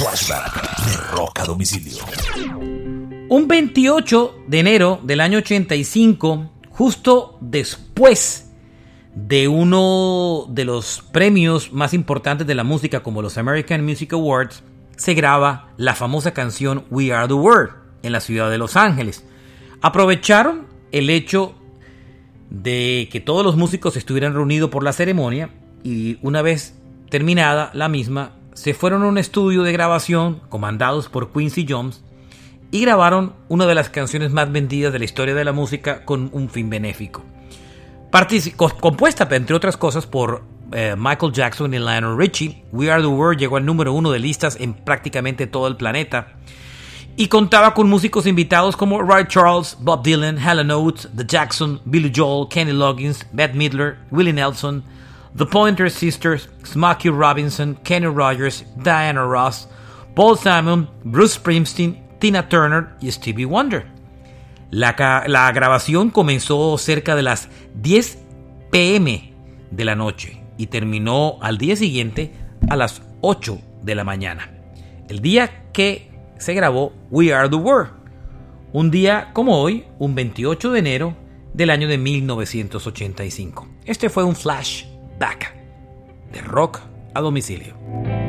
Flashback de Rock a Domicilio. Un 28 de enero del año 85, justo después de uno de los premios más importantes de la música como los American Music Awards, se graba la famosa canción We Are the World en la ciudad de Los Ángeles. Aprovecharon el hecho de que todos los músicos estuvieran reunidos por la ceremonia y una vez terminada la misma, se fueron a un estudio de grabación comandados por Quincy Jones y grabaron una de las canciones más vendidas de la historia de la música con un fin benéfico. compuesta, entre otras cosas, por eh, Michael Jackson y Lionel Richie, We Are the World llegó al número uno de listas en prácticamente todo el planeta y contaba con músicos invitados como Ray Charles, Bob Dylan, Helen Oates, The Jackson, Billy Joel, Kenny Loggins, Bette Midler, Willie Nelson, The Pointer Sisters, Smokey Robinson, Kenny Rogers, Diana Ross, Paul Simon, Bruce Springsteen, Tina Turner y Stevie Wonder. La, la grabación comenzó cerca de las 10 pm de la noche y terminó al día siguiente a las 8 de la mañana. El día que se grabó We Are the World, un día como hoy, un 28 de enero del año de 1985. Este fue un de rock a domicilio.